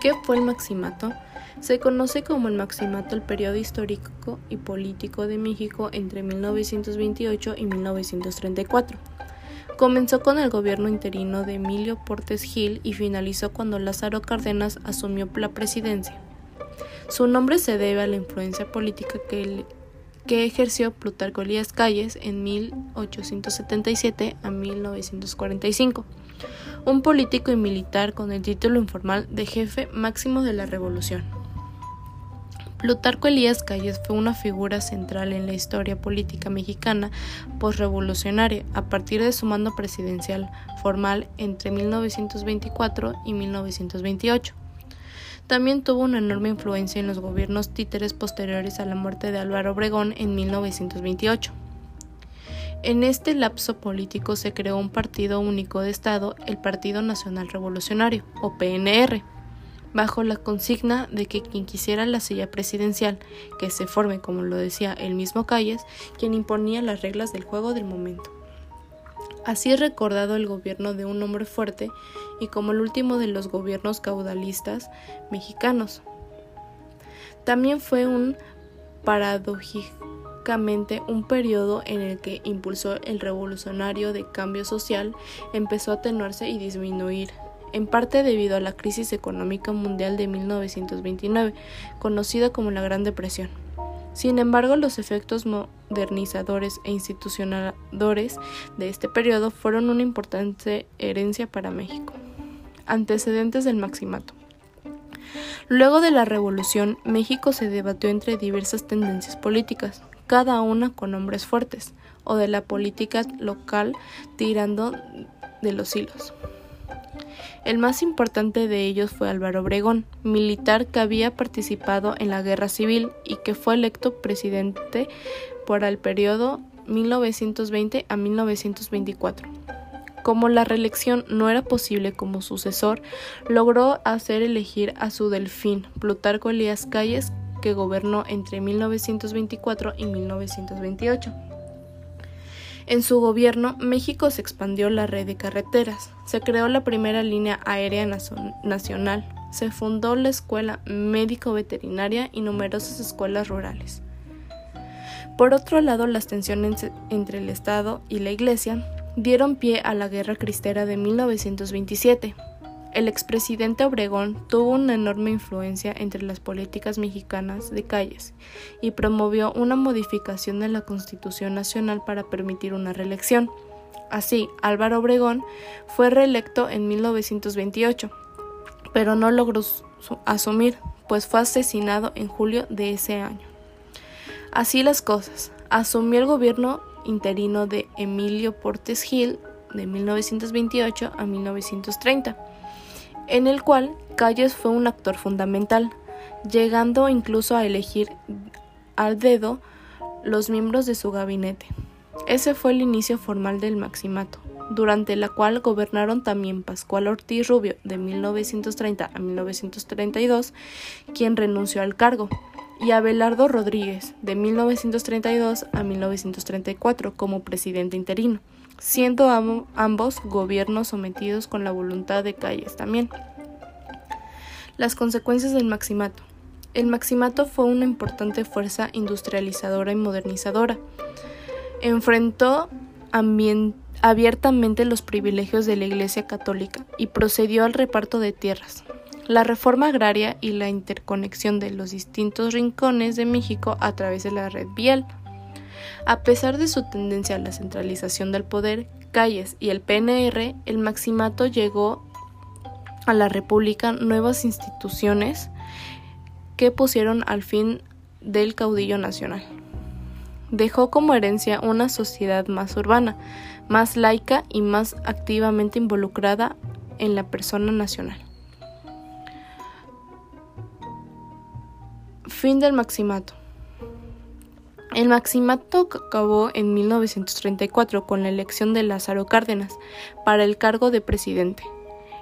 ¿Qué fue el maximato? Se conoce como el maximato el periodo histórico y político de México entre 1928 y 1934. Comenzó con el gobierno interino de Emilio Portes Gil y finalizó cuando Lázaro Cárdenas asumió la presidencia. Su nombre se debe a la influencia política que, que ejerció Plutarco Elías Calles en 1877 a 1945 un político y militar con el título informal de jefe máximo de la revolución. Plutarco Elías Calles fue una figura central en la historia política mexicana postrevolucionaria a partir de su mando presidencial formal entre 1924 y 1928. También tuvo una enorme influencia en los gobiernos títeres posteriores a la muerte de Álvaro Obregón en 1928. En este lapso político se creó un partido único de Estado, el Partido Nacional Revolucionario, o PNR, bajo la consigna de que quien quisiera la silla presidencial, que se forme, como lo decía el mismo Calles, quien imponía las reglas del juego del momento. Así es recordado el gobierno de un hombre fuerte y como el último de los gobiernos caudalistas mexicanos. También fue un paradójico un periodo en el que impulsó el revolucionario de cambio social empezó a atenuarse y disminuir, en parte debido a la crisis económica mundial de 1929, conocida como la Gran Depresión. Sin embargo, los efectos modernizadores e institucionadores de este periodo fueron una importante herencia para México. Antecedentes del maximato. Luego de la revolución, México se debatió entre diversas tendencias políticas, cada una con hombres fuertes, o de la política local tirando de los hilos. El más importante de ellos fue Álvaro Obregón, militar que había participado en la guerra civil y que fue electo presidente por el periodo 1920 a 1924. Como la reelección no era posible como sucesor, logró hacer elegir a su delfín, Plutarco Elías Calles, que gobernó entre 1924 y 1928. En su gobierno, México se expandió la red de carreteras, se creó la primera línea aérea nacional, se fundó la escuela médico-veterinaria y numerosas escuelas rurales. Por otro lado, las tensiones entre el Estado y la Iglesia dieron pie a la Guerra Cristera de 1927, el expresidente Obregón tuvo una enorme influencia entre las políticas mexicanas de calles y promovió una modificación de la Constitución Nacional para permitir una reelección. Así, Álvaro Obregón fue reelecto en 1928, pero no logró asumir, pues fue asesinado en julio de ese año. Así las cosas, asumió el gobierno interino de Emilio Portes Gil de 1928 a 1930 en el cual Calles fue un actor fundamental, llegando incluso a elegir al dedo los miembros de su gabinete. Ese fue el inicio formal del maximato, durante la cual gobernaron también Pascual Ortiz Rubio de 1930 a 1932, quien renunció al cargo, y Abelardo Rodríguez de 1932 a 1934 como presidente interino siendo ambos gobiernos sometidos con la voluntad de Calles también. Las consecuencias del maximato. El maximato fue una importante fuerza industrializadora y modernizadora. Enfrentó abiertamente los privilegios de la Iglesia Católica y procedió al reparto de tierras, la reforma agraria y la interconexión de los distintos rincones de México a través de la red vial. A pesar de su tendencia a la centralización del poder, Calles y el PNR, el maximato llegó a la República nuevas instituciones que pusieron al fin del caudillo nacional. Dejó como herencia una sociedad más urbana, más laica y más activamente involucrada en la persona nacional. Fin del maximato. El maximato acabó en 1934 con la elección de Lázaro Cárdenas para el cargo de presidente.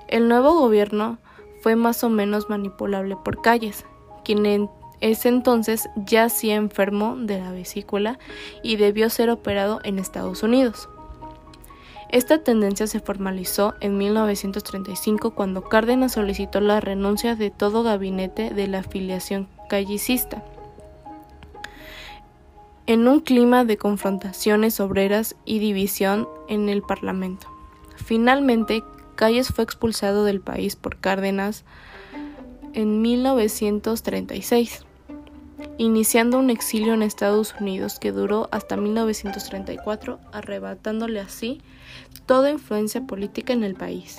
El nuevo gobierno fue más o menos manipulable por Calles, quien en ese entonces ya yacía enfermo de la vesícula y debió ser operado en Estados Unidos. Esta tendencia se formalizó en 1935 cuando Cárdenas solicitó la renuncia de todo gabinete de la afiliación callicista. En un clima de confrontaciones obreras y división en el Parlamento. Finalmente, Calles fue expulsado del país por Cárdenas en 1936 iniciando un exilio en Estados Unidos que duró hasta 1934, arrebatándole así toda influencia política en el país.